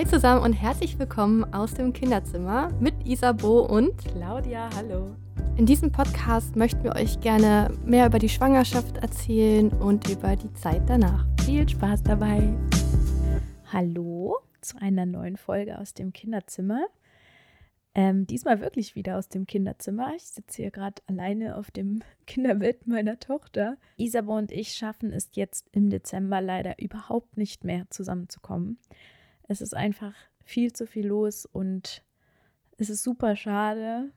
Hi zusammen und herzlich willkommen aus dem Kinderzimmer mit Isabo und Claudia. Hallo. In diesem Podcast möchten wir euch gerne mehr über die Schwangerschaft erzählen und über die Zeit danach. Viel Spaß dabei. Hallo zu einer neuen Folge aus dem Kinderzimmer. Ähm, diesmal wirklich wieder aus dem Kinderzimmer. Ich sitze hier gerade alleine auf dem Kinderbett meiner Tochter. Isabo und ich schaffen es jetzt im Dezember leider überhaupt nicht mehr zusammenzukommen. Es ist einfach viel zu viel los und es ist super schade.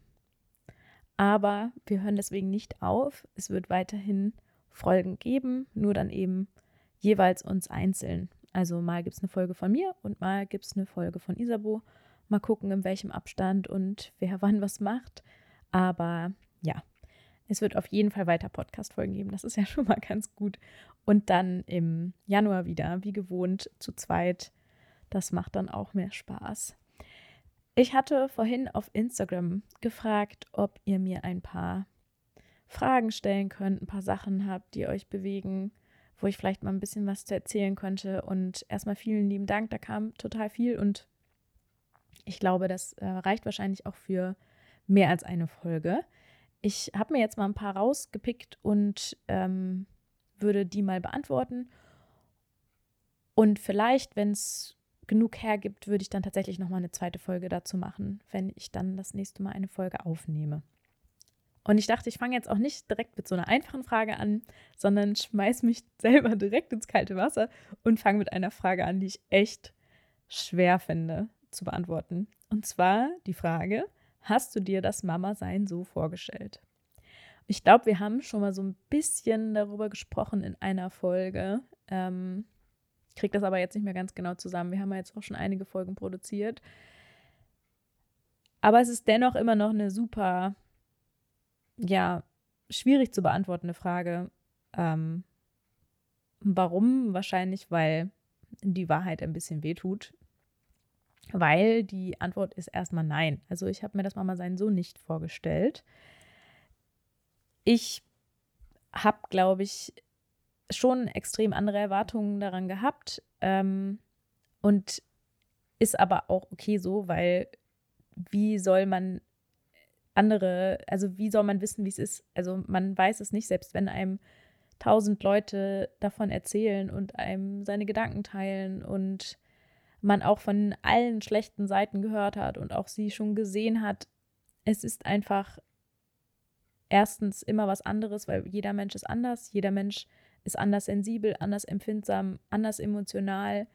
Aber wir hören deswegen nicht auf. Es wird weiterhin Folgen geben, nur dann eben jeweils uns einzeln. Also mal gibt es eine Folge von mir und mal gibt es eine Folge von Isabo. Mal gucken, in welchem Abstand und wer wann was macht. Aber ja, es wird auf jeden Fall weiter Podcast-Folgen geben. Das ist ja schon mal ganz gut. Und dann im Januar wieder, wie gewohnt, zu zweit. Das macht dann auch mehr Spaß. Ich hatte vorhin auf Instagram gefragt, ob ihr mir ein paar Fragen stellen könnt, ein paar Sachen habt, die euch bewegen, wo ich vielleicht mal ein bisschen was zu erzählen könnte. Und erstmal vielen lieben Dank, da kam total viel und ich glaube, das äh, reicht wahrscheinlich auch für mehr als eine Folge. Ich habe mir jetzt mal ein paar rausgepickt und ähm, würde die mal beantworten. Und vielleicht, wenn es genug hergibt, würde ich dann tatsächlich noch mal eine zweite Folge dazu machen, wenn ich dann das nächste Mal eine Folge aufnehme. Und ich dachte, ich fange jetzt auch nicht direkt mit so einer einfachen Frage an, sondern schmeiß mich selber direkt ins kalte Wasser und fange mit einer Frage an, die ich echt schwer finde zu beantworten. Und zwar die Frage, hast du dir das Mama-Sein so vorgestellt? Ich glaube, wir haben schon mal so ein bisschen darüber gesprochen in einer Folge. Ähm, kriege das aber jetzt nicht mehr ganz genau zusammen. Wir haben ja jetzt auch schon einige Folgen produziert. Aber es ist dennoch immer noch eine super, ja, schwierig zu beantwortende Frage. Ähm, warum? Wahrscheinlich, weil die Wahrheit ein bisschen wehtut. Weil die Antwort ist erstmal nein. Also ich habe mir das Mama-Sein so nicht vorgestellt. Ich habe, glaube ich, schon extrem andere Erwartungen daran gehabt ähm, und ist aber auch okay so, weil wie soll man andere, also wie soll man wissen, wie es ist? Also man weiß es nicht, selbst wenn einem tausend Leute davon erzählen und einem seine Gedanken teilen und man auch von allen schlechten Seiten gehört hat und auch sie schon gesehen hat. Es ist einfach erstens immer was anderes, weil jeder Mensch ist anders, jeder Mensch ist anders sensibel, anders empfindsam, anders emotional.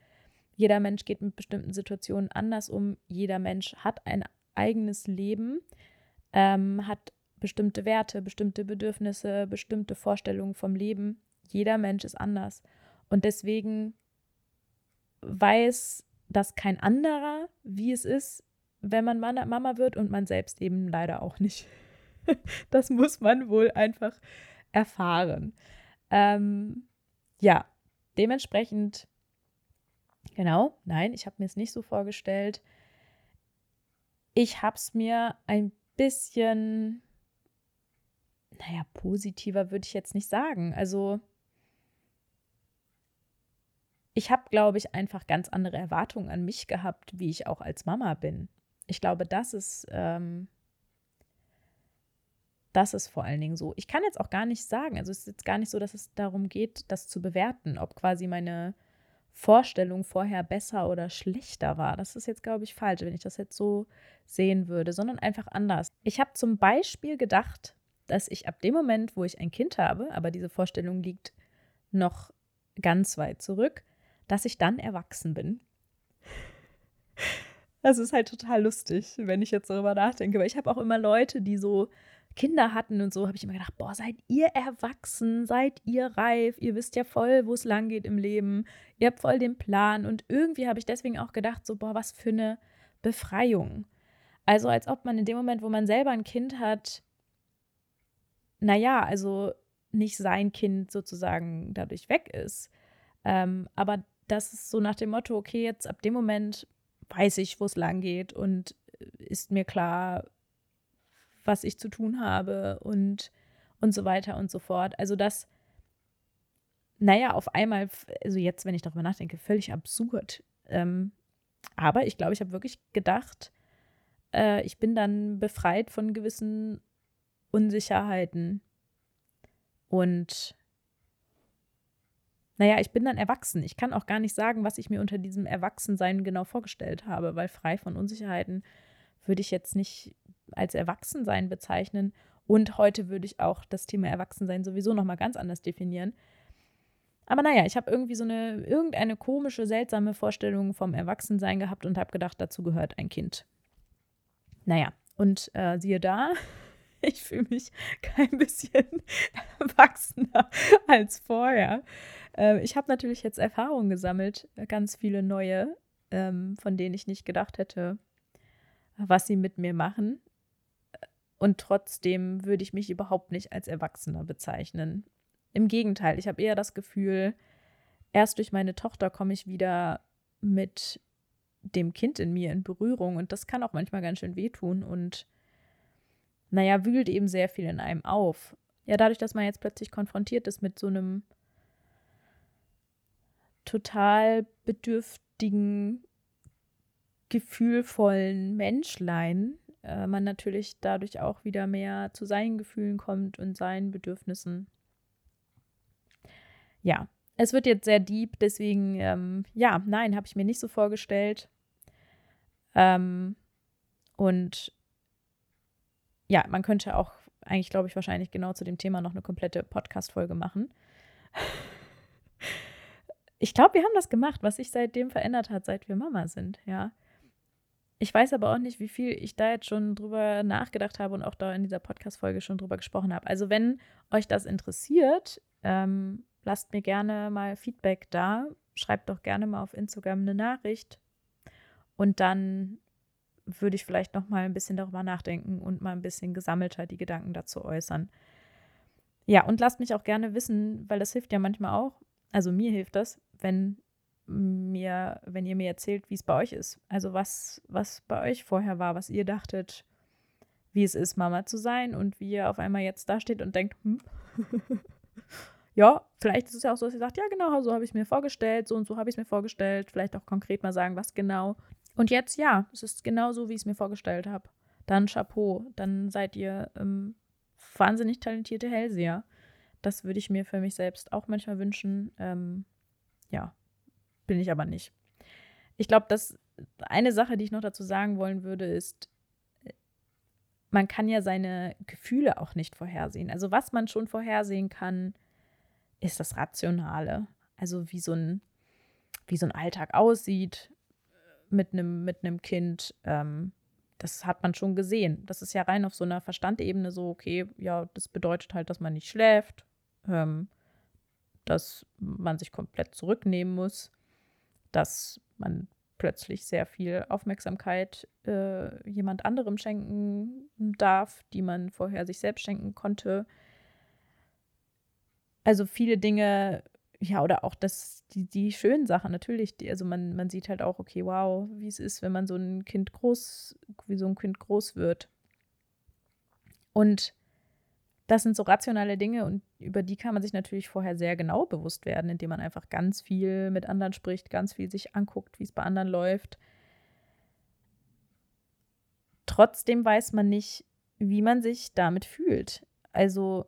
Jeder Mensch geht mit bestimmten Situationen anders um. Jeder Mensch hat ein eigenes Leben, ähm, hat bestimmte Werte, bestimmte Bedürfnisse, bestimmte Vorstellungen vom Leben. Jeder Mensch ist anders. Und deswegen weiß das kein anderer, wie es ist, wenn man Mama wird und man selbst eben leider auch nicht. das muss man wohl einfach erfahren. Ähm, ja, dementsprechend, genau, nein, ich habe mir es nicht so vorgestellt. Ich habe es mir ein bisschen, naja, positiver würde ich jetzt nicht sagen. Also ich habe, glaube ich, einfach ganz andere Erwartungen an mich gehabt, wie ich auch als Mama bin. Ich glaube, das ist, ähm, das ist vor allen Dingen so. Ich kann jetzt auch gar nicht sagen, also es ist jetzt gar nicht so, dass es darum geht, das zu bewerten, ob quasi meine Vorstellung vorher besser oder schlechter war. Das ist jetzt, glaube ich, falsch, wenn ich das jetzt so sehen würde, sondern einfach anders. Ich habe zum Beispiel gedacht, dass ich ab dem Moment, wo ich ein Kind habe, aber diese Vorstellung liegt noch ganz weit zurück, dass ich dann erwachsen bin. Das ist halt total lustig, wenn ich jetzt darüber nachdenke. Weil ich habe auch immer Leute, die so Kinder hatten und so, habe ich immer gedacht, boah, seid ihr erwachsen, seid ihr reif, ihr wisst ja voll, wo es lang geht im Leben, ihr habt voll den Plan. Und irgendwie habe ich deswegen auch gedacht, so, boah, was für eine Befreiung. Also als ob man in dem Moment, wo man selber ein Kind hat, naja, also nicht sein Kind sozusagen dadurch weg ist, ähm, aber das ist so nach dem Motto, okay, jetzt ab dem Moment weiß ich, wo es lang geht und äh, ist mir klar, was ich zu tun habe und, und so weiter und so fort. Also das, naja, auf einmal, also jetzt, wenn ich darüber nachdenke, völlig absurd. Ähm, aber ich glaube, ich habe wirklich gedacht, äh, ich bin dann befreit von gewissen Unsicherheiten. Und naja, ich bin dann erwachsen. Ich kann auch gar nicht sagen, was ich mir unter diesem Erwachsensein genau vorgestellt habe, weil frei von Unsicherheiten würde ich jetzt nicht als Erwachsensein bezeichnen. Und heute würde ich auch das Thema Erwachsensein sowieso nochmal ganz anders definieren. Aber naja, ich habe irgendwie so eine, irgendeine komische, seltsame Vorstellung vom Erwachsensein gehabt und habe gedacht, dazu gehört ein Kind. Naja, und äh, siehe da, ich fühle mich kein bisschen erwachsener als vorher. Äh, ich habe natürlich jetzt Erfahrungen gesammelt, ganz viele neue, ähm, von denen ich nicht gedacht hätte, was sie mit mir machen. Und trotzdem würde ich mich überhaupt nicht als Erwachsener bezeichnen. Im Gegenteil, ich habe eher das Gefühl, erst durch meine Tochter komme ich wieder mit dem Kind in mir in Berührung und das kann auch manchmal ganz schön wehtun und naja, wühlt eben sehr viel in einem auf. Ja, dadurch, dass man jetzt plötzlich konfrontiert ist mit so einem total bedürftigen, gefühlvollen Menschlein, äh, man natürlich dadurch auch wieder mehr zu seinen Gefühlen kommt und seinen Bedürfnissen. Ja, es wird jetzt sehr deep, deswegen, ähm, ja, nein, habe ich mir nicht so vorgestellt. Ähm, und ja, man könnte auch eigentlich, glaube ich, wahrscheinlich genau zu dem Thema noch eine komplette Podcast-Folge machen. Ich glaube, wir haben das gemacht, was sich seitdem verändert hat, seit wir Mama sind, ja. Ich weiß aber auch nicht, wie viel ich da jetzt schon drüber nachgedacht habe und auch da in dieser Podcast-Folge schon drüber gesprochen habe. Also, wenn euch das interessiert, ähm, lasst mir gerne mal Feedback da. Schreibt doch gerne mal auf Instagram eine Nachricht. Und dann würde ich vielleicht noch mal ein bisschen darüber nachdenken und mal ein bisschen gesammelter die Gedanken dazu äußern. Ja, und lasst mich auch gerne wissen, weil das hilft ja manchmal auch. Also mir hilft das, wenn mir, wenn ihr mir erzählt, wie es bei euch ist. Also was, was bei euch vorher war, was ihr dachtet, wie es ist, Mama zu sein und wie ihr auf einmal jetzt da steht und denkt, hm, ja, vielleicht ist es ja auch so, dass ihr sagt, ja, genau, so habe ich es mir vorgestellt, so und so habe ich es mir vorgestellt. Vielleicht auch konkret mal sagen, was genau. Und jetzt, ja, es ist genau so, wie ich es mir vorgestellt habe. Dann Chapeau, dann seid ihr ähm, wahnsinnig talentierte Hellseher. Das würde ich mir für mich selbst auch manchmal wünschen. Ähm, ja, bin ich aber nicht. Ich glaube, dass eine Sache, die ich noch dazu sagen wollen würde, ist, man kann ja seine Gefühle auch nicht vorhersehen. Also was man schon vorhersehen kann, ist das Rationale. Also wie so ein, wie so ein Alltag aussieht mit einem mit Kind. Ähm, das hat man schon gesehen. Das ist ja rein auf so einer Verstandebene so, okay, ja, das bedeutet halt, dass man nicht schläft, ähm, dass man sich komplett zurücknehmen muss, dass man plötzlich sehr viel Aufmerksamkeit äh, jemand anderem schenken darf, die man vorher sich selbst schenken konnte. Also viele Dinge, ja, oder auch das, die, die schönen Sachen, natürlich, die, also man, man sieht halt auch, okay, wow, wie es ist, wenn man so ein Kind groß, wie so ein Kind groß wird. Und das sind so rationale Dinge und über die kann man sich natürlich vorher sehr genau bewusst werden, indem man einfach ganz viel mit anderen spricht, ganz viel sich anguckt, wie es bei anderen läuft. Trotzdem weiß man nicht, wie man sich damit fühlt. Also,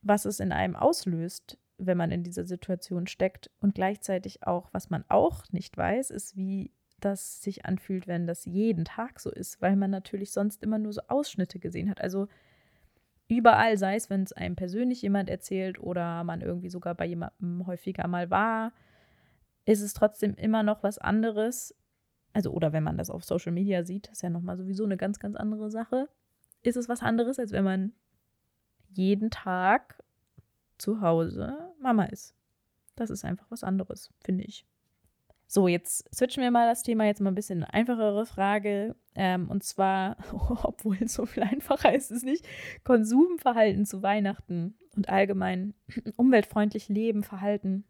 was es in einem auslöst, wenn man in dieser Situation steckt. Und gleichzeitig auch, was man auch nicht weiß, ist, wie das sich anfühlt, wenn das jeden Tag so ist, weil man natürlich sonst immer nur so Ausschnitte gesehen hat. Also, überall, sei es, wenn es einem persönlich jemand erzählt oder man irgendwie sogar bei jemandem häufiger mal war, ist es trotzdem immer noch was anderes. Also, oder wenn man das auf Social Media sieht, ist ja nochmal sowieso eine ganz, ganz andere Sache. Ist es was anderes, als wenn man jeden Tag zu Hause Mama ist. Das ist einfach was anderes, finde ich. So, jetzt switchen wir mal das Thema jetzt mal ein bisschen eine einfachere Frage. Ähm, und zwar, obwohl es so viel einfacher ist, ist es nicht, Konsumverhalten zu Weihnachten und allgemein umweltfreundlich Leben, Verhalten.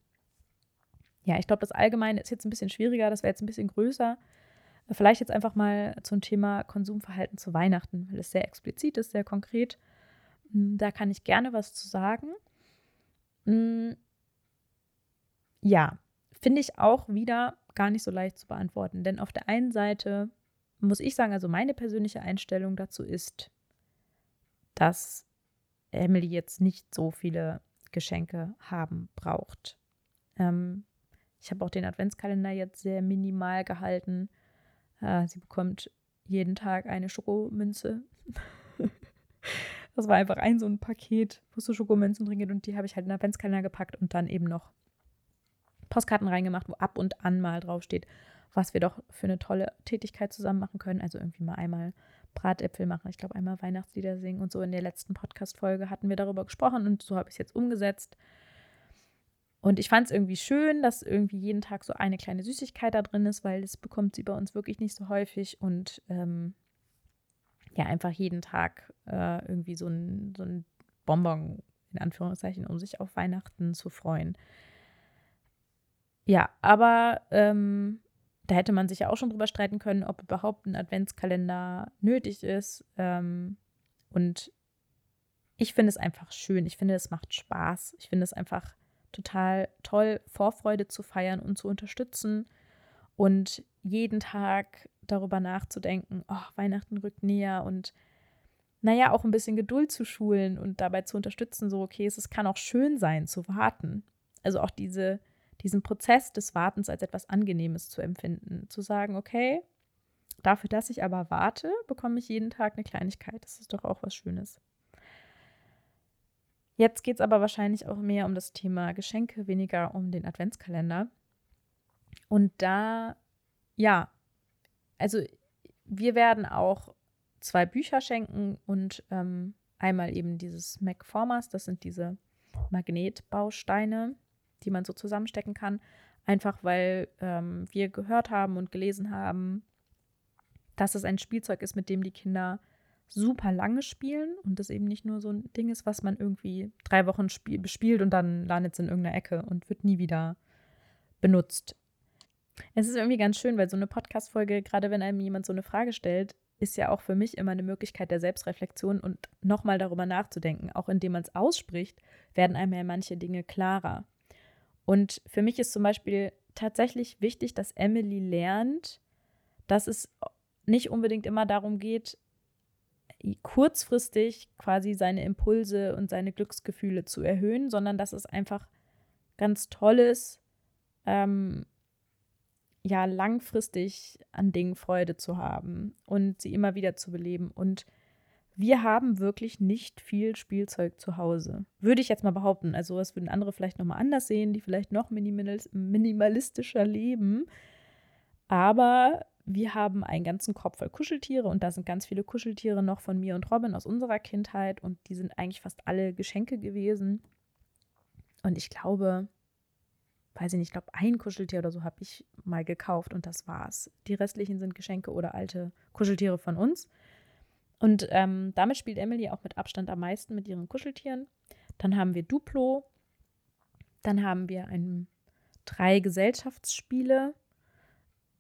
Ja, ich glaube, das Allgemeine ist jetzt ein bisschen schwieriger, das wäre jetzt ein bisschen größer. Vielleicht jetzt einfach mal zum Thema Konsumverhalten zu Weihnachten, weil es sehr explizit ist, sehr konkret. Hm, da kann ich gerne was zu sagen. Hm, ja, finde ich auch wieder gar nicht so leicht zu beantworten. Denn auf der einen Seite muss ich sagen, also meine persönliche Einstellung dazu ist, dass Emily jetzt nicht so viele Geschenke haben braucht. Ähm, ich habe auch den Adventskalender jetzt sehr minimal gehalten. Äh, sie bekommt jeden Tag eine Schokomünze. das war einfach ein so ein Paket, wo so Schokomünzen drin geht und die habe ich halt in den Adventskalender gepackt und dann eben noch Postkarten reingemacht, wo ab und an mal draufsteht, was wir doch für eine tolle Tätigkeit zusammen machen können. Also irgendwie mal einmal Bratäpfel machen, ich glaube einmal Weihnachtslieder singen und so. In der letzten Podcast-Folge hatten wir darüber gesprochen und so habe ich es jetzt umgesetzt. Und ich fand es irgendwie schön, dass irgendwie jeden Tag so eine kleine Süßigkeit da drin ist, weil das bekommt sie bei uns wirklich nicht so häufig und ähm, ja, einfach jeden Tag äh, irgendwie so ein, so ein Bonbon, in Anführungszeichen, um sich auf Weihnachten zu freuen. Ja, aber ähm, da hätte man sich ja auch schon drüber streiten können, ob überhaupt ein Adventskalender nötig ist. Ähm, und ich finde es einfach schön. Ich finde, es macht Spaß. Ich finde es einfach total toll, Vorfreude zu feiern und zu unterstützen und jeden Tag darüber nachzudenken, oh, Weihnachten rückt näher und naja, auch ein bisschen Geduld zu schulen und dabei zu unterstützen, so, okay, es, es kann auch schön sein zu warten. Also auch diese diesen Prozess des Wartens als etwas Angenehmes zu empfinden. Zu sagen, okay, dafür, dass ich aber warte, bekomme ich jeden Tag eine Kleinigkeit. Das ist doch auch was Schönes. Jetzt geht es aber wahrscheinlich auch mehr um das Thema Geschenke, weniger um den Adventskalender. Und da, ja, also wir werden auch zwei Bücher schenken und ähm, einmal eben dieses Mac Formers, das sind diese Magnetbausteine, die man so zusammenstecken kann. Einfach weil ähm, wir gehört haben und gelesen haben, dass es ein Spielzeug ist, mit dem die Kinder super lange spielen und das eben nicht nur so ein Ding ist, was man irgendwie drei Wochen spiel bespielt und dann landet es in irgendeiner Ecke und wird nie wieder benutzt. Es ist irgendwie ganz schön, weil so eine Podcast-Folge, gerade wenn einem jemand so eine Frage stellt, ist ja auch für mich immer eine Möglichkeit der Selbstreflexion und nochmal darüber nachzudenken. Auch indem man es ausspricht, werden einem ja manche Dinge klarer. Und für mich ist zum Beispiel tatsächlich wichtig, dass Emily lernt, dass es nicht unbedingt immer darum geht, kurzfristig quasi seine Impulse und seine Glücksgefühle zu erhöhen, sondern dass es einfach ganz toll ist, ähm, ja, langfristig an Dingen Freude zu haben und sie immer wieder zu beleben. Und wir haben wirklich nicht viel Spielzeug zu Hause. Würde ich jetzt mal behaupten. Also, das würden andere vielleicht nochmal anders sehen, die vielleicht noch minimalistischer leben. Aber wir haben einen ganzen Kopf voll Kuscheltiere und da sind ganz viele Kuscheltiere noch von mir und Robin aus unserer Kindheit und die sind eigentlich fast alle Geschenke gewesen. Und ich glaube, weiß ich nicht, ich glaube, ein Kuscheltier oder so habe ich mal gekauft und das war's. Die restlichen sind Geschenke oder alte Kuscheltiere von uns. Und ähm, damit spielt Emily auch mit Abstand am meisten mit ihren Kuscheltieren. Dann haben wir Duplo. Dann haben wir ein, drei Gesellschaftsspiele,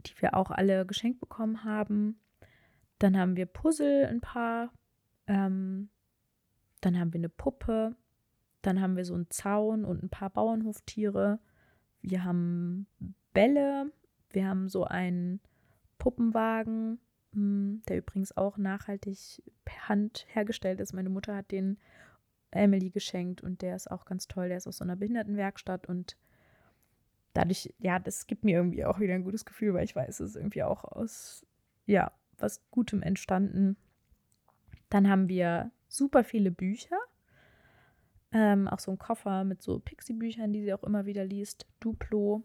die wir auch alle geschenkt bekommen haben. Dann haben wir Puzzle, ein paar. Ähm, dann haben wir eine Puppe. Dann haben wir so einen Zaun und ein paar Bauernhoftiere. Wir haben Bälle. Wir haben so einen Puppenwagen der übrigens auch nachhaltig per Hand hergestellt ist. Meine Mutter hat den Emily geschenkt und der ist auch ganz toll. Der ist aus so einer Behindertenwerkstatt und dadurch, ja, das gibt mir irgendwie auch wieder ein gutes Gefühl, weil ich weiß, es ist irgendwie auch aus, ja, was Gutem entstanden. Dann haben wir super viele Bücher. Ähm, auch so ein Koffer mit so Pixie-Büchern, die sie auch immer wieder liest. Duplo.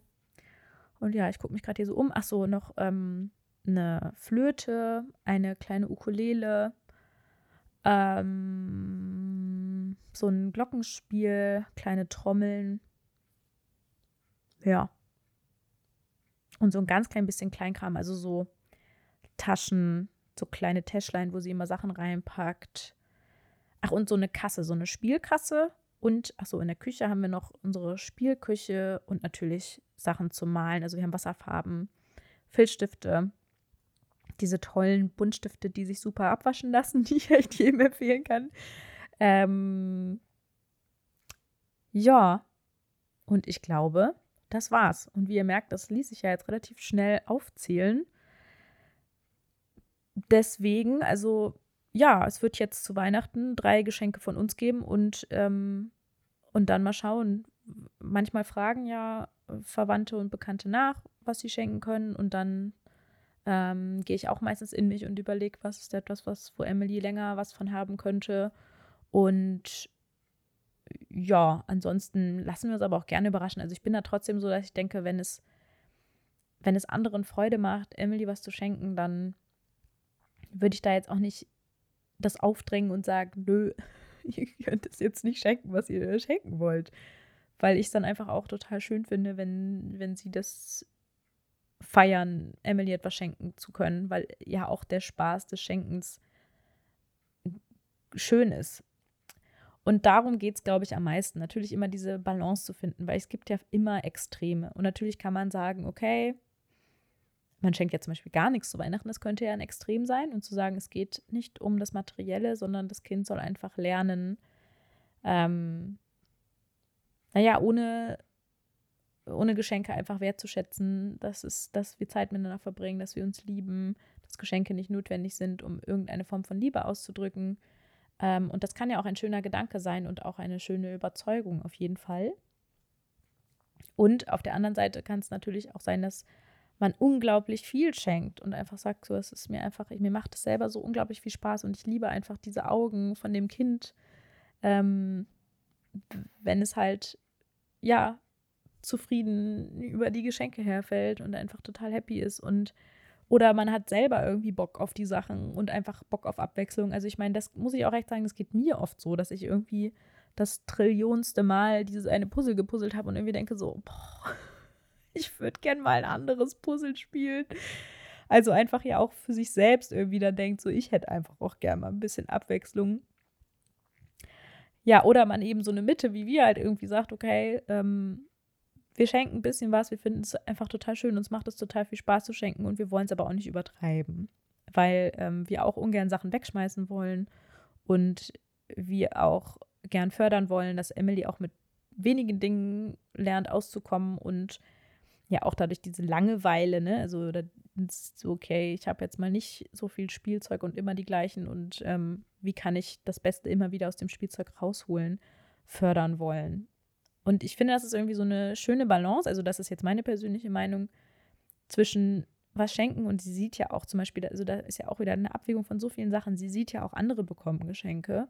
Und ja, ich gucke mich gerade hier so um. Ach so, noch ähm, eine Flöte, eine kleine Ukulele, ähm, so ein Glockenspiel, kleine Trommeln. Ja. Und so ein ganz klein bisschen Kleinkram, also so Taschen, so kleine Täschlein, wo sie immer Sachen reinpackt. Ach, und so eine Kasse, so eine Spielkasse. Und, ach so, in der Küche haben wir noch unsere Spielküche und natürlich Sachen zum Malen. Also wir haben Wasserfarben, Filzstifte, diese tollen Buntstifte, die sich super abwaschen lassen, die ich echt jedem empfehlen kann. Ähm, ja, und ich glaube, das war's. Und wie ihr merkt, das ließ sich ja jetzt relativ schnell aufzählen. Deswegen, also ja, es wird jetzt zu Weihnachten drei Geschenke von uns geben und, ähm, und dann mal schauen. Manchmal fragen ja Verwandte und Bekannte nach, was sie schenken können. Und dann ähm, gehe ich auch meistens in mich und überlege, was ist etwas, was, wo Emily länger was von haben könnte. Und ja, ansonsten lassen wir uns aber auch gerne überraschen. Also ich bin da trotzdem so, dass ich denke, wenn es, wenn es anderen Freude macht, Emily was zu schenken, dann würde ich da jetzt auch nicht das aufdrängen und sagen, nö, ihr könnt es jetzt nicht schenken, was ihr schenken wollt. Weil ich es dann einfach auch total schön finde, wenn, wenn sie das feiern, Emily etwas schenken zu können, weil ja auch der Spaß des Schenkens schön ist. Und darum geht es, glaube ich, am meisten. Natürlich immer diese Balance zu finden, weil es gibt ja immer Extreme. Und natürlich kann man sagen, okay, man schenkt ja zum Beispiel gar nichts zu Weihnachten, das könnte ja ein Extrem sein. Und zu sagen, es geht nicht um das Materielle, sondern das Kind soll einfach lernen, ähm, naja, ohne, ohne Geschenke einfach wertzuschätzen, dass, es, dass wir Zeit miteinander verbringen, dass wir uns lieben, dass Geschenke nicht notwendig sind, um irgendeine Form von Liebe auszudrücken. Ähm, und das kann ja auch ein schöner Gedanke sein und auch eine schöne Überzeugung auf jeden Fall. Und auf der anderen Seite kann es natürlich auch sein, dass man unglaublich viel schenkt und einfach sagt, so, es ist mir einfach, mir macht es selber so unglaublich viel Spaß und ich liebe einfach diese Augen von dem Kind, ähm, wenn es halt, ja, zufrieden über die Geschenke herfällt und einfach total happy ist und oder man hat selber irgendwie Bock auf die Sachen und einfach Bock auf Abwechslung. Also ich meine, das muss ich auch recht sagen, das geht mir oft so, dass ich irgendwie das trillionste Mal dieses eine Puzzle gepuzzelt habe und irgendwie denke so, boah, ich würde gern mal ein anderes Puzzle spielen. Also einfach ja auch für sich selbst irgendwie dann denkt, so ich hätte einfach auch gern mal ein bisschen Abwechslung. Ja, oder man eben so eine Mitte, wie wir halt irgendwie sagt, okay, ähm, wir schenken ein bisschen was, wir finden es einfach total schön, uns macht es total viel Spaß zu schenken und wir wollen es aber auch nicht übertreiben, weil ähm, wir auch ungern Sachen wegschmeißen wollen und wir auch gern fördern wollen, dass Emily auch mit wenigen Dingen lernt auszukommen und ja auch dadurch diese Langeweile, ne? Also da ist okay, ich habe jetzt mal nicht so viel Spielzeug und immer die gleichen und ähm, wie kann ich das Beste immer wieder aus dem Spielzeug rausholen, fördern wollen. Und ich finde, das ist irgendwie so eine schöne Balance, also das ist jetzt meine persönliche Meinung, zwischen was schenken und sie sieht ja auch zum Beispiel, also da ist ja auch wieder eine Abwägung von so vielen Sachen, sie sieht ja auch andere bekommen Geschenke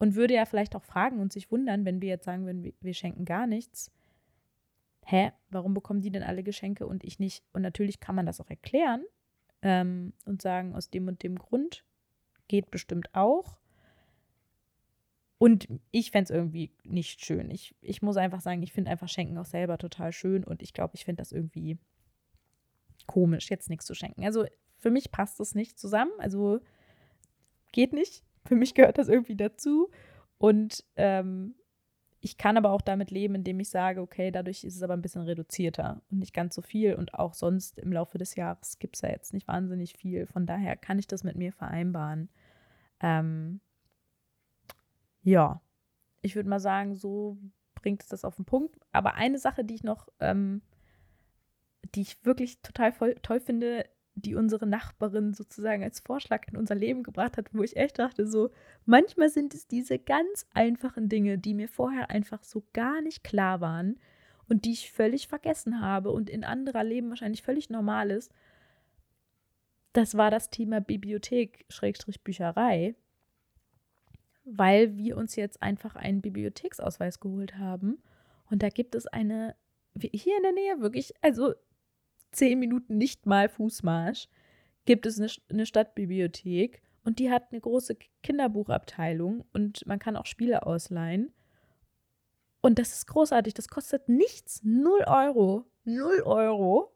und würde ja vielleicht auch fragen und sich wundern, wenn wir jetzt sagen würden, wir, schenken gar nichts, hä, warum bekommen die denn alle Geschenke und ich nicht? Und natürlich kann man das auch erklären ähm, und sagen, aus dem und dem Grund geht bestimmt auch. Und ich fände es irgendwie nicht schön. Ich, ich muss einfach sagen, ich finde einfach Schenken auch selber total schön und ich glaube, ich finde das irgendwie komisch, jetzt nichts zu schenken. Also für mich passt das nicht zusammen. Also geht nicht. Für mich gehört das irgendwie dazu. Und ähm, ich kann aber auch damit leben, indem ich sage, okay, dadurch ist es aber ein bisschen reduzierter und nicht ganz so viel. Und auch sonst im Laufe des Jahres gibt es ja jetzt nicht wahnsinnig viel. Von daher kann ich das mit mir vereinbaren. Ähm, ja, ich würde mal sagen, so bringt es das auf den Punkt. Aber eine Sache, die ich noch, ähm, die ich wirklich total voll, toll finde, die unsere Nachbarin sozusagen als Vorschlag in unser Leben gebracht hat, wo ich echt dachte, so, manchmal sind es diese ganz einfachen Dinge, die mir vorher einfach so gar nicht klar waren und die ich völlig vergessen habe und in anderer Leben wahrscheinlich völlig normal ist. Das war das Thema Bibliothek, Schrägstrich Bücherei, weil wir uns jetzt einfach einen Bibliotheksausweis geholt haben und da gibt es eine, hier in der Nähe wirklich, also zehn Minuten nicht mal Fußmarsch gibt es eine, eine Stadtbibliothek und die hat eine große Kinderbuchabteilung und man kann auch Spiele ausleihen. Und das ist großartig. Das kostet nichts. Null Euro. Null Euro.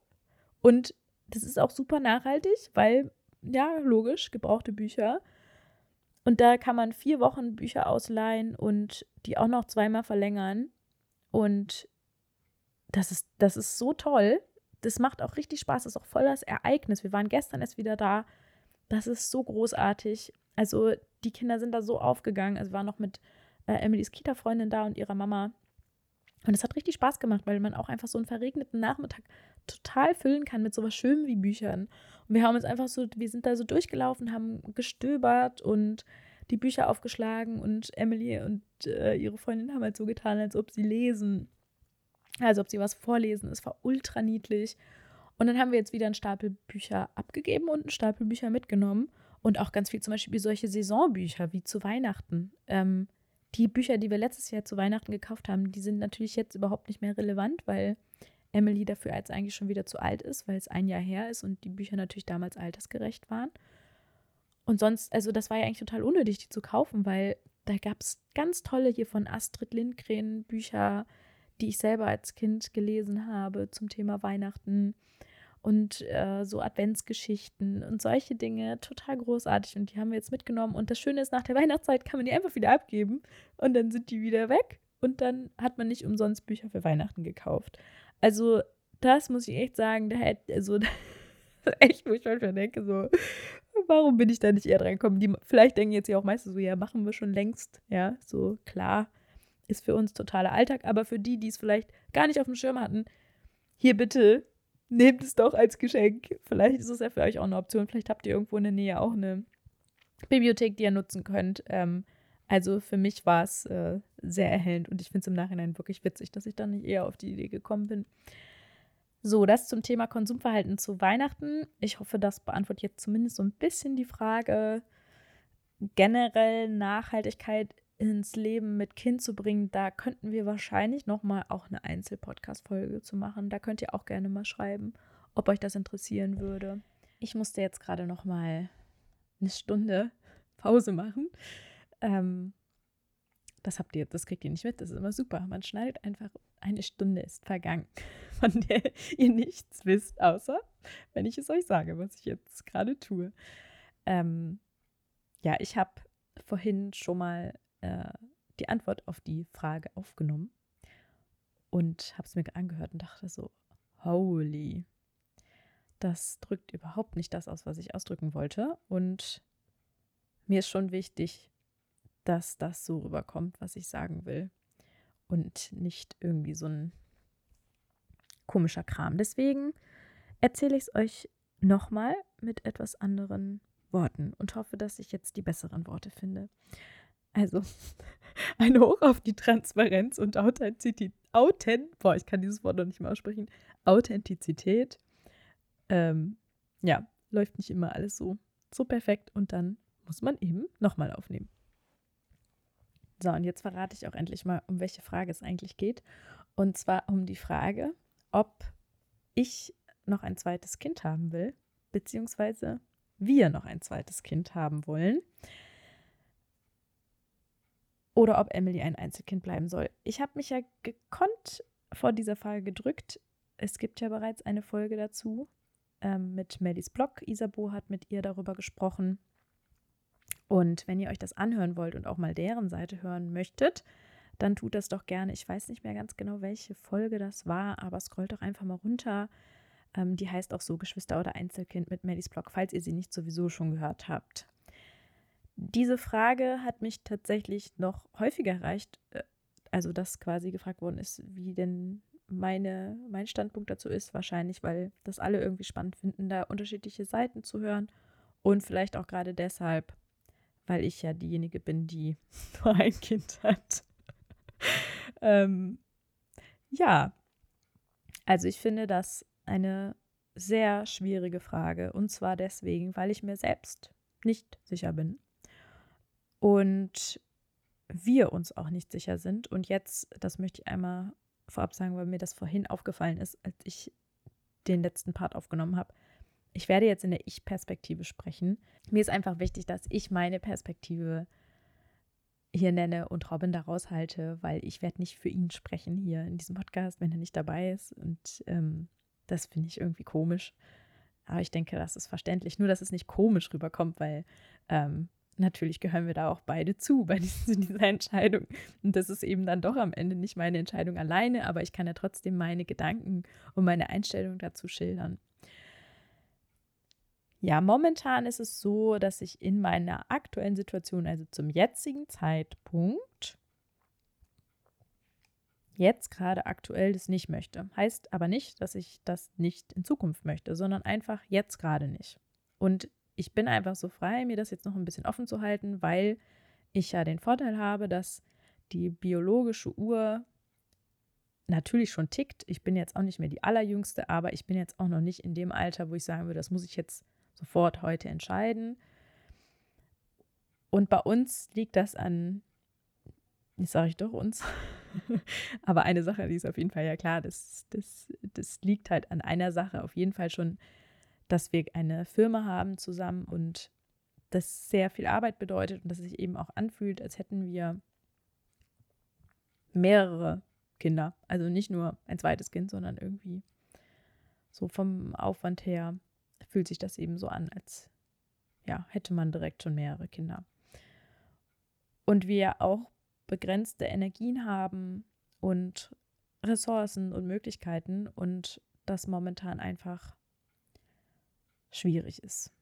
Und das ist auch super nachhaltig, weil, ja, logisch, gebrauchte Bücher. Und da kann man vier Wochen Bücher ausleihen und die auch noch zweimal verlängern. Und das ist, das ist so toll das macht auch richtig Spaß, das ist auch voll das Ereignis. Wir waren gestern erst wieder da. Das ist so großartig. Also die Kinder sind da so aufgegangen. Also war noch mit äh, Emilys Kita-Freundin da und ihrer Mama. Und es hat richtig Spaß gemacht, weil man auch einfach so einen verregneten Nachmittag total füllen kann mit sowas Schönem wie Büchern. Und wir haben uns einfach so, wir sind da so durchgelaufen, haben gestöbert und die Bücher aufgeschlagen und Emily und äh, ihre Freundin haben halt so getan, als ob sie lesen. Also ob sie was vorlesen. Es war ultra niedlich. Und dann haben wir jetzt wieder einen Stapel Bücher abgegeben und einen Stapel Bücher mitgenommen. Und auch ganz viel zum Beispiel solche Saisonbücher wie zu Weihnachten. Ähm, die Bücher, die wir letztes Jahr zu Weihnachten gekauft haben, die sind natürlich jetzt überhaupt nicht mehr relevant, weil Emily dafür jetzt eigentlich schon wieder zu alt ist, weil es ein Jahr her ist und die Bücher natürlich damals altersgerecht waren. Und sonst, also das war ja eigentlich total unnötig, die zu kaufen, weil da gab es ganz tolle hier von Astrid Lindgren Bücher, die ich selber als Kind gelesen habe zum Thema Weihnachten und äh, so Adventsgeschichten und solche Dinge. Total großartig. Und die haben wir jetzt mitgenommen. Und das Schöne ist, nach der Weihnachtszeit kann man die einfach wieder abgeben und dann sind die wieder weg. Und dann hat man nicht umsonst Bücher für Weihnachten gekauft. Also, das muss ich echt sagen, da hätte, also, echt, wo ich manchmal denke, so, warum bin ich da nicht eher dran gekommen? Die vielleicht denken jetzt ja auch meistens so, ja, machen wir schon längst. Ja, so klar, ist für uns totaler Alltag. Aber für die, die es vielleicht gar nicht auf dem Schirm hatten, hier bitte, nehmt es doch als Geschenk. Vielleicht ist es ja für euch auch eine Option. Vielleicht habt ihr irgendwo in der Nähe auch eine Bibliothek, die ihr nutzen könnt. Ähm, also für mich war es äh, sehr erhellend und ich finde es im Nachhinein wirklich witzig, dass ich da nicht eher auf die Idee gekommen bin. So, das zum Thema Konsumverhalten zu Weihnachten. Ich hoffe, das beantwortet jetzt zumindest so ein bisschen die Frage. Generell Nachhaltigkeit ins Leben mit Kind zu bringen, da könnten wir wahrscheinlich noch mal auch eine Einzelpodcast-Folge zu machen. Da könnt ihr auch gerne mal schreiben, ob euch das interessieren würde. Ich musste jetzt gerade noch mal eine Stunde Pause machen. Ähm, das habt ihr, das kriegt ihr nicht mit. Das ist immer super. Man schneidet einfach, eine Stunde ist vergangen, von der ihr nichts wisst, außer wenn ich es euch sage, was ich jetzt gerade tue. Ähm, ja, ich habe vorhin schon mal äh, die Antwort auf die Frage aufgenommen und habe es mir angehört und dachte so, holy, das drückt überhaupt nicht das aus, was ich ausdrücken wollte. Und mir ist schon wichtig, dass das so rüberkommt, was ich sagen will. Und nicht irgendwie so ein komischer Kram. Deswegen erzähle ich es euch nochmal mit etwas anderen Worten und hoffe, dass ich jetzt die besseren Worte finde. Also, ein Hoch auf die Transparenz und Authentizität. Authent boah, ich kann dieses Wort noch nicht mal aussprechen. Authentizität. Ähm, ja, läuft nicht immer alles so, so perfekt und dann muss man eben nochmal aufnehmen. So, und jetzt verrate ich auch endlich mal, um welche Frage es eigentlich geht. Und zwar um die Frage, ob ich noch ein zweites Kind haben will, beziehungsweise wir noch ein zweites Kind haben wollen. Oder ob Emily ein Einzelkind bleiben soll. Ich habe mich ja gekonnt vor dieser Frage gedrückt. Es gibt ja bereits eine Folge dazu ähm, mit Mellys Blog. Isabo hat mit ihr darüber gesprochen. Und wenn ihr euch das anhören wollt und auch mal deren Seite hören möchtet, dann tut das doch gerne. Ich weiß nicht mehr ganz genau, welche Folge das war, aber scrollt doch einfach mal runter. Ähm, die heißt auch so Geschwister oder Einzelkind mit Mellys Blog, falls ihr sie nicht sowieso schon gehört habt. Diese Frage hat mich tatsächlich noch häufiger erreicht, äh, also dass quasi gefragt worden ist, wie denn meine, mein Standpunkt dazu ist. Wahrscheinlich, weil das alle irgendwie spannend finden, da unterschiedliche Seiten zu hören. Und vielleicht auch gerade deshalb, weil ich ja diejenige bin, die nur ein Kind hat. ähm, ja, also ich finde das eine sehr schwierige Frage. Und zwar deswegen, weil ich mir selbst nicht sicher bin. Und wir uns auch nicht sicher sind. Und jetzt, das möchte ich einmal vorab sagen, weil mir das vorhin aufgefallen ist, als ich den letzten Part aufgenommen habe. Ich werde jetzt in der Ich-Perspektive sprechen. Mir ist einfach wichtig, dass ich meine Perspektive hier nenne und Robin da raushalte, weil ich werde nicht für ihn sprechen hier in diesem Podcast, wenn er nicht dabei ist. Und ähm, das finde ich irgendwie komisch. Aber ich denke, das ist verständlich. Nur, dass es nicht komisch rüberkommt, weil ähm, natürlich gehören wir da auch beide zu bei dieser Entscheidung. Und das ist eben dann doch am Ende nicht meine Entscheidung alleine, aber ich kann ja trotzdem meine Gedanken und meine Einstellung dazu schildern. Ja, momentan ist es so, dass ich in meiner aktuellen Situation, also zum jetzigen Zeitpunkt, jetzt gerade aktuell das nicht möchte. Heißt aber nicht, dass ich das nicht in Zukunft möchte, sondern einfach jetzt gerade nicht. Und ich bin einfach so frei, mir das jetzt noch ein bisschen offen zu halten, weil ich ja den Vorteil habe, dass die biologische Uhr natürlich schon tickt. Ich bin jetzt auch nicht mehr die allerjüngste, aber ich bin jetzt auch noch nicht in dem Alter, wo ich sagen würde, das muss ich jetzt sofort heute entscheiden. Und bei uns liegt das an, jetzt sage ich doch uns, aber eine Sache, die ist auf jeden Fall ja klar, das, das, das liegt halt an einer Sache auf jeden Fall schon, dass wir eine Firma haben zusammen und das sehr viel Arbeit bedeutet und dass es sich eben auch anfühlt, als hätten wir mehrere Kinder. Also nicht nur ein zweites Kind, sondern irgendwie so vom Aufwand her fühlt sich das eben so an, als ja, hätte man direkt schon mehrere Kinder. Und wir auch begrenzte Energien haben und Ressourcen und Möglichkeiten und das momentan einfach schwierig ist.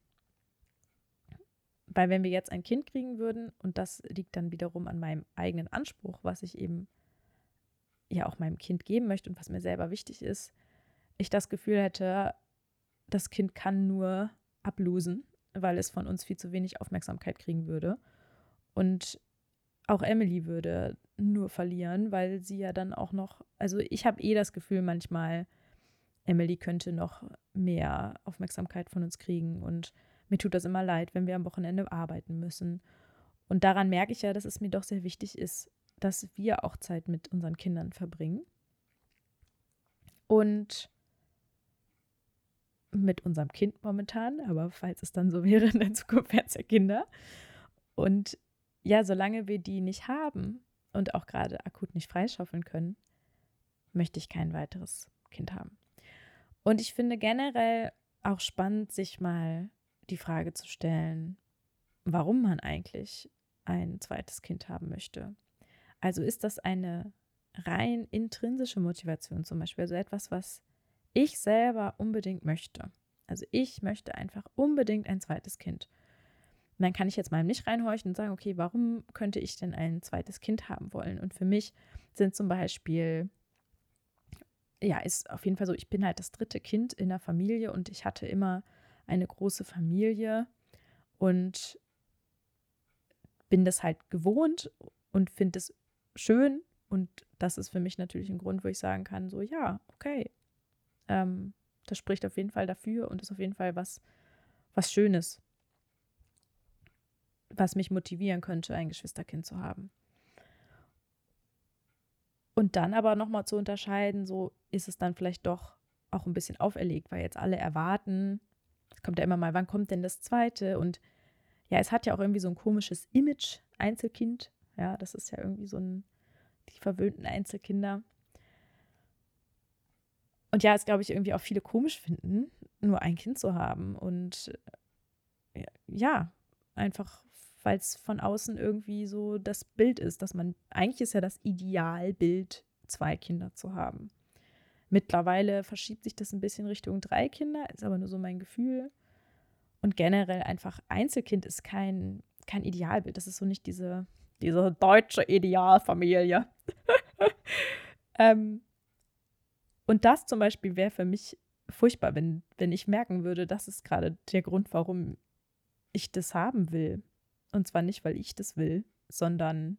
Weil wenn wir jetzt ein Kind kriegen würden, und das liegt dann wiederum an meinem eigenen Anspruch, was ich eben ja auch meinem Kind geben möchte und was mir selber wichtig ist, ich das Gefühl hätte, das Kind kann nur ablosen, weil es von uns viel zu wenig Aufmerksamkeit kriegen würde. Und auch Emily würde nur verlieren, weil sie ja dann auch noch, also ich habe eh das Gefühl manchmal, Emily könnte noch mehr Aufmerksamkeit von uns kriegen und mir tut das immer leid, wenn wir am Wochenende arbeiten müssen. Und daran merke ich ja, dass es mir doch sehr wichtig ist, dass wir auch Zeit mit unseren Kindern verbringen. Und mit unserem Kind momentan, aber falls es dann so wäre in der Zukunft, wären es ja Kinder. Und ja, solange wir die nicht haben und auch gerade akut nicht freischaufeln können, möchte ich kein weiteres Kind haben. Und ich finde generell auch spannend, sich mal die Frage zu stellen, warum man eigentlich ein zweites Kind haben möchte. Also ist das eine rein intrinsische Motivation zum Beispiel, also etwas, was ich selber unbedingt möchte. Also ich möchte einfach unbedingt ein zweites Kind. Und dann kann ich jetzt mal nicht reinhorchen und sagen, okay, warum könnte ich denn ein zweites Kind haben wollen? Und für mich sind zum Beispiel, ja, ist auf jeden Fall so, ich bin halt das dritte Kind in der Familie und ich hatte immer eine große Familie und bin das halt gewohnt und finde es schön. Und das ist für mich natürlich ein Grund, wo ich sagen kann, so ja, okay, ähm, das spricht auf jeden Fall dafür und ist auf jeden Fall was, was Schönes, was mich motivieren könnte, ein Geschwisterkind zu haben. Und dann aber nochmal zu unterscheiden, so ist es dann vielleicht doch auch ein bisschen auferlegt, weil jetzt alle erwarten, es kommt ja immer mal, wann kommt denn das zweite? Und ja, es hat ja auch irgendwie so ein komisches Image, Einzelkind. Ja, das ist ja irgendwie so ein, die verwöhnten Einzelkinder. Und ja, es glaube ich irgendwie auch viele komisch finden, nur ein Kind zu haben. Und äh, ja, einfach, weil es von außen irgendwie so das Bild ist, dass man, eigentlich ist ja das Idealbild, zwei Kinder zu haben. Mittlerweile verschiebt sich das ein bisschen Richtung drei Kinder, ist aber nur so mein Gefühl. Und generell einfach Einzelkind ist kein, kein Idealbild. Das ist so nicht diese, diese deutsche Idealfamilie. ähm, und das zum Beispiel wäre für mich furchtbar, wenn, wenn ich merken würde, das ist gerade der Grund, warum ich das haben will. Und zwar nicht, weil ich das will, sondern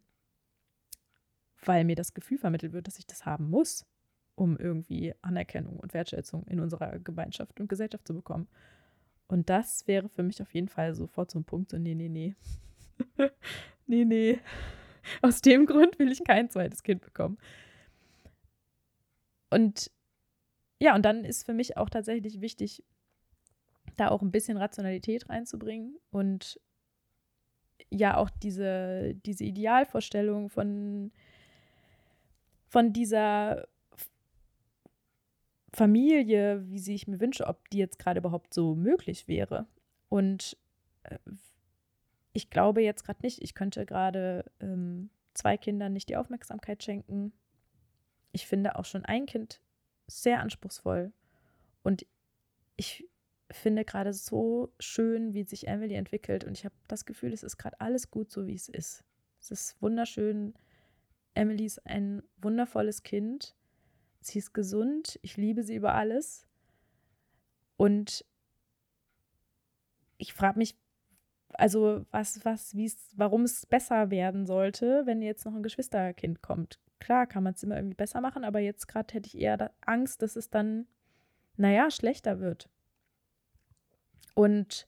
weil mir das Gefühl vermittelt wird, dass ich das haben muss, um irgendwie Anerkennung und Wertschätzung in unserer Gemeinschaft und Gesellschaft zu bekommen. Und das wäre für mich auf jeden Fall sofort so ein Punkt, so nee, nee, nee. nee, nee. Aus dem Grund will ich kein zweites Kind bekommen. Und ja, und dann ist für mich auch tatsächlich wichtig, da auch ein bisschen Rationalität reinzubringen und ja auch diese, diese Idealvorstellung von, von dieser Familie, wie sie ich mir wünsche, ob die jetzt gerade überhaupt so möglich wäre. Und äh, ich glaube jetzt gerade nicht, ich könnte gerade ähm, zwei Kindern nicht die Aufmerksamkeit schenken. Ich finde auch schon ein Kind sehr anspruchsvoll. Und ich finde gerade so schön, wie sich Emily entwickelt. Und ich habe das Gefühl, es ist gerade alles gut so, wie es ist. Es ist wunderschön. Emily ist ein wundervolles Kind. Sie ist gesund. Ich liebe sie über alles. Und ich frage mich, also was, was, wie es, warum es besser werden sollte, wenn jetzt noch ein Geschwisterkind kommt. Klar kann man es immer irgendwie besser machen, aber jetzt gerade hätte ich eher Angst, dass es dann, naja, schlechter wird. Und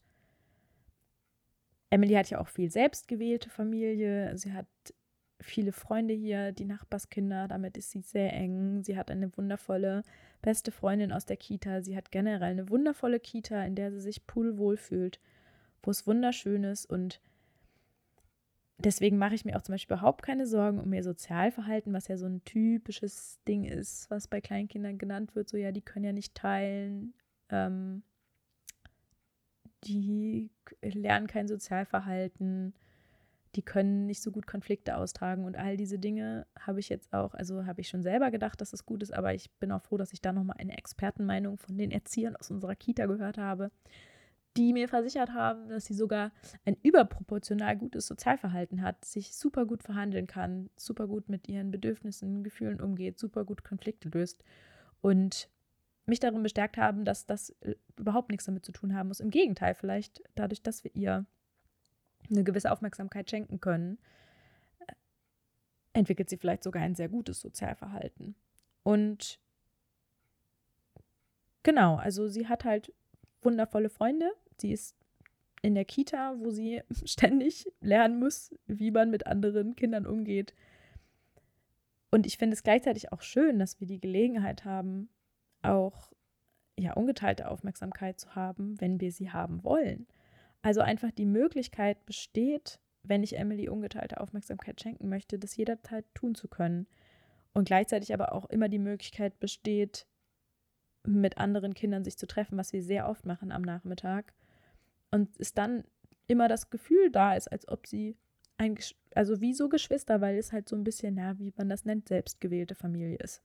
Emily hat ja auch viel selbstgewählte Familie. Sie hat viele Freunde hier, die Nachbarskinder, damit ist sie sehr eng. Sie hat eine wundervolle beste Freundin aus der Kita. Sie hat generell eine wundervolle Kita, in der sie sich pudelwohl fühlt, wo es wunderschön ist und deswegen mache ich mir auch zum Beispiel überhaupt keine Sorgen um ihr Sozialverhalten, was ja so ein typisches Ding ist, was bei Kleinkindern genannt wird, so ja, die können ja nicht teilen, ähm, die lernen kein Sozialverhalten, die können nicht so gut Konflikte austragen und all diese Dinge habe ich jetzt auch, also habe ich schon selber gedacht, dass es gut ist, aber ich bin auch froh, dass ich da nochmal eine Expertenmeinung von den Erziehern aus unserer Kita gehört habe, die mir versichert haben, dass sie sogar ein überproportional gutes Sozialverhalten hat, sich super gut verhandeln kann, super gut mit ihren Bedürfnissen, Gefühlen umgeht, super gut Konflikte löst und mich darin bestärkt haben, dass das äh, überhaupt nichts damit zu tun haben muss. Im Gegenteil, vielleicht dadurch, dass wir ihr eine gewisse Aufmerksamkeit schenken können, entwickelt sie vielleicht sogar ein sehr gutes Sozialverhalten. Und genau, also sie hat halt wundervolle Freunde. Sie ist in der Kita, wo sie ständig lernen muss, wie man mit anderen Kindern umgeht. Und ich finde es gleichzeitig auch schön, dass wir die Gelegenheit haben, auch ja ungeteilte Aufmerksamkeit zu haben, wenn wir sie haben wollen. Also einfach die Möglichkeit besteht, wenn ich Emily ungeteilte Aufmerksamkeit schenken möchte, das jederzeit tun zu können. Und gleichzeitig aber auch immer die Möglichkeit besteht, mit anderen Kindern sich zu treffen, was wir sehr oft machen am Nachmittag. Und es dann immer das Gefühl da ist, als ob sie ein, also wie so Geschwister, weil es halt so ein bisschen, ja, wie man das nennt, selbstgewählte Familie ist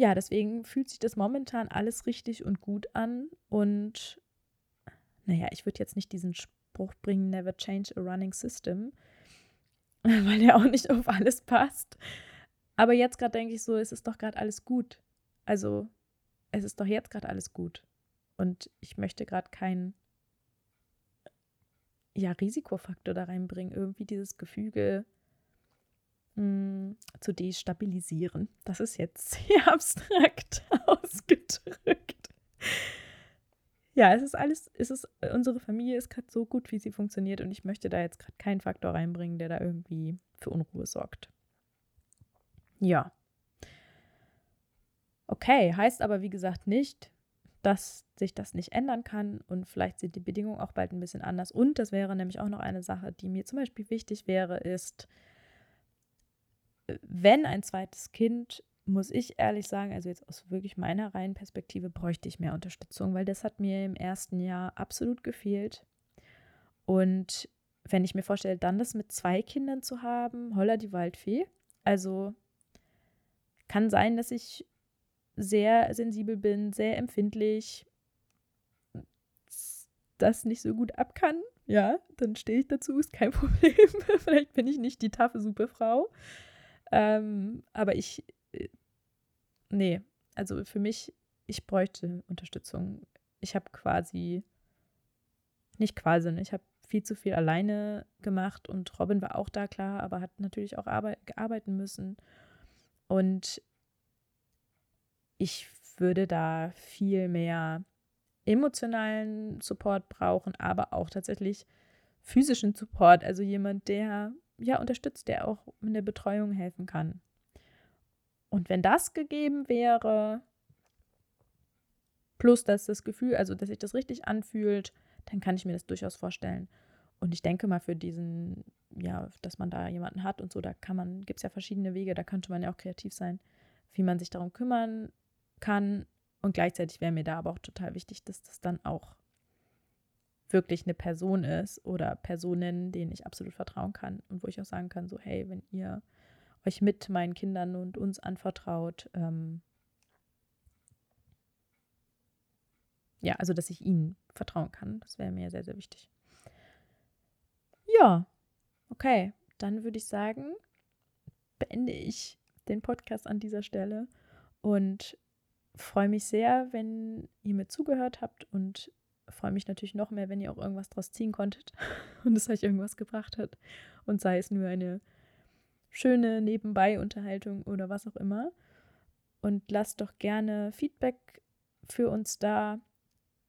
ja, deswegen fühlt sich das momentan alles richtig und gut an. Und naja, ich würde jetzt nicht diesen Spruch bringen, never change a running system, weil der auch nicht auf alles passt. Aber jetzt gerade denke ich so, es ist doch gerade alles gut. Also, es ist doch jetzt gerade alles gut. Und ich möchte gerade keinen ja, Risikofaktor da reinbringen. Irgendwie dieses Gefüge, mh, zu destabilisieren. Das ist jetzt sehr abstrakt ausgedrückt. Ja, es ist alles, es ist, unsere Familie ist gerade so gut, wie sie funktioniert und ich möchte da jetzt gerade keinen Faktor reinbringen, der da irgendwie für Unruhe sorgt. Ja. Okay, heißt aber wie gesagt nicht, dass sich das nicht ändern kann und vielleicht sind die Bedingungen auch bald ein bisschen anders. Und das wäre nämlich auch noch eine Sache, die mir zum Beispiel wichtig wäre, ist, wenn ein zweites Kind, muss ich ehrlich sagen, also jetzt aus wirklich meiner reinen Perspektive, bräuchte ich mehr Unterstützung, weil das hat mir im ersten Jahr absolut gefehlt. Und wenn ich mir vorstelle, dann das mit zwei Kindern zu haben, holla die Waldfee. Also kann sein, dass ich sehr sensibel bin, sehr empfindlich, das nicht so gut ab kann. Ja, dann stehe ich dazu, ist kein Problem. Vielleicht bin ich nicht die taffe Superfrau. Ähm, aber ich, äh, nee, also für mich, ich bräuchte Unterstützung. Ich habe quasi, nicht quasi, ich habe viel zu viel alleine gemacht und Robin war auch da, klar, aber hat natürlich auch arbeit, arbeiten müssen. Und ich würde da viel mehr emotionalen Support brauchen, aber auch tatsächlich physischen Support. Also jemand, der ja unterstützt, der auch in der Betreuung helfen kann. Und wenn das gegeben wäre, plus dass das Gefühl, also dass sich das richtig anfühlt, dann kann ich mir das durchaus vorstellen. Und ich denke mal für diesen, ja, dass man da jemanden hat und so, da kann man, gibt es ja verschiedene Wege, da könnte man ja auch kreativ sein, wie man sich darum kümmern kann. Und gleichzeitig wäre mir da aber auch total wichtig, dass das dann auch wirklich eine Person ist oder Personen, denen ich absolut vertrauen kann und wo ich auch sagen kann, so hey, wenn ihr euch mit meinen Kindern und uns anvertraut, ähm, ja, also dass ich ihnen vertrauen kann, das wäre mir sehr, sehr wichtig. Ja, okay. dann würde ich sagen, beende ich den Podcast an dieser Stelle und freue mich sehr, wenn ihr mir zugehört habt und freue mich natürlich noch mehr, wenn ihr auch irgendwas draus ziehen konntet und es euch irgendwas gebracht hat und sei es nur eine schöne Nebenbei-Unterhaltung oder was auch immer. Und lasst doch gerne Feedback für uns da.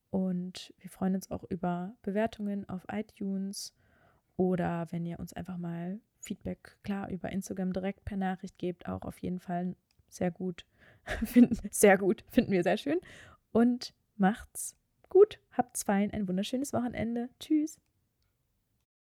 Und wir freuen uns auch über Bewertungen auf iTunes oder wenn ihr uns einfach mal Feedback, klar, über Instagram direkt per Nachricht gebt, auch auf jeden Fall sehr gut. finden, sehr gut, finden wir sehr schön. Und macht's gut, habt's fein, ein wunderschönes Wochenende. Tschüss.